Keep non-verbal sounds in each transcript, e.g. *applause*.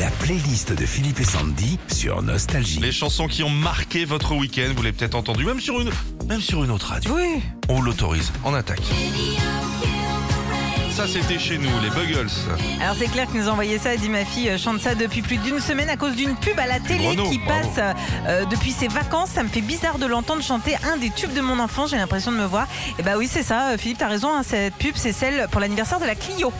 La playlist de Philippe et Sandy sur Nostalgie. Les chansons qui ont marqué votre week-end, vous l'avez peut-être entendu, même sur une, même sur une autre radio. Oui. On l'autorise, on attaque. Ça, c'était chez nous, les Buggles. Alors c'est Claire qui nous a envoyé ça. Elle dit ma fille euh, chante ça depuis plus d'une semaine à cause d'une pub à la télé Renaud, qui passe euh, depuis ses vacances. Ça me fait bizarre de l'entendre chanter un des tubes de mon enfant. J'ai l'impression de me voir. Et bah oui c'est ça. euh, Philippe t'as raison. hein, cette pub c'est celle pour l'anniversaire de la Clio.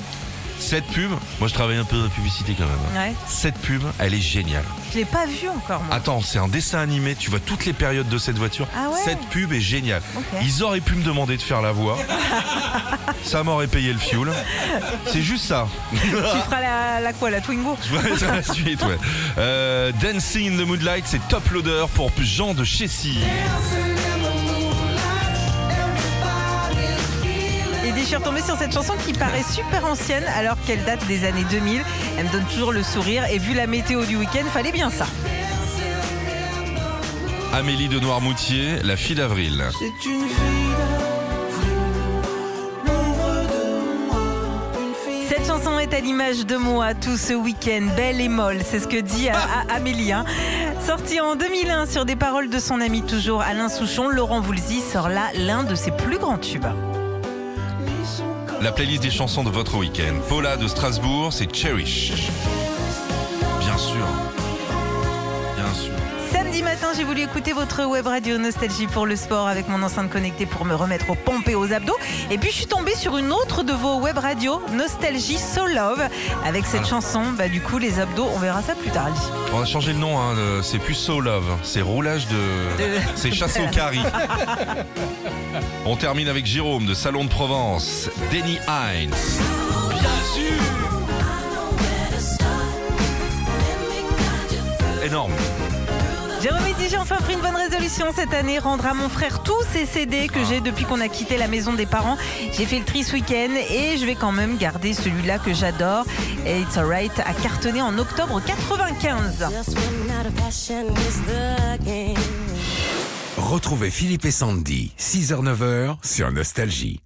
Cette pub, moi je travaille un peu dans la publicité quand même. Ouais. Cette pub, elle est géniale. Je l'ai pas vue encore moi. Attends, c'est un dessin animé, tu vois toutes les périodes de cette voiture. Ah ouais Cette pub est géniale. Ok. Ils auraient pu me demander de faire la voix. *laughs* ça m'aurait payé le fuel. C'est juste ça. Tu feras la, la quoi la Twingo Je vois ça la suite, ouais. Euh, Dancing in the Moonlight, c'est top loader pour Jean de Chessy. Et je suis retombée sur cette chanson qui paraît super ancienne alors qu'elle date des années 2000. Elle me donne toujours le sourire et vu la météo du week-end, fallait bien ça. Amélie de Noirmoutier, la fille d'avril. Cette chanson est à l'image de moi tout ce week-end, belle et molle, c'est ce que dit Amélie. hein. Sortie en 2001 sur des paroles de son ami toujours Alain Souchon, Laurent Voulzy sort là l'un de ses plus grands tubes. La playlist des chansons de votre week-end. Paula de Strasbourg, c'est Cherish. Bien sûr. Matin, j'ai voulu écouter votre web radio Nostalgie pour le sport avec mon enceinte connectée pour me remettre aux pompes et aux abdos. Et puis je suis tombée sur une autre de vos web radios, Nostalgie So Love. Avec cette Ah. chanson, bah du coup les abdos, on verra ça plus tard. On a changé le nom, hein, c'est plus So Love, c'est roulage de. De- C'est chasse au carry. *laughs* On termine avec Jérôme de Salon de Provence, Denny Hines. Bien sûr Énorme. Jérôme dit j'ai enfin pris une bonne résolution cette année, rendre à mon frère tous ses CD que j'ai depuis qu'on a quitté la maison des parents. J'ai fait le tri week-end et je vais quand même garder celui-là que j'adore. It's Alright a cartonné en octobre 95. Just when out of passion is the game. Retrouvez Philippe et Sandy, 6h-9h sur Nostalgie.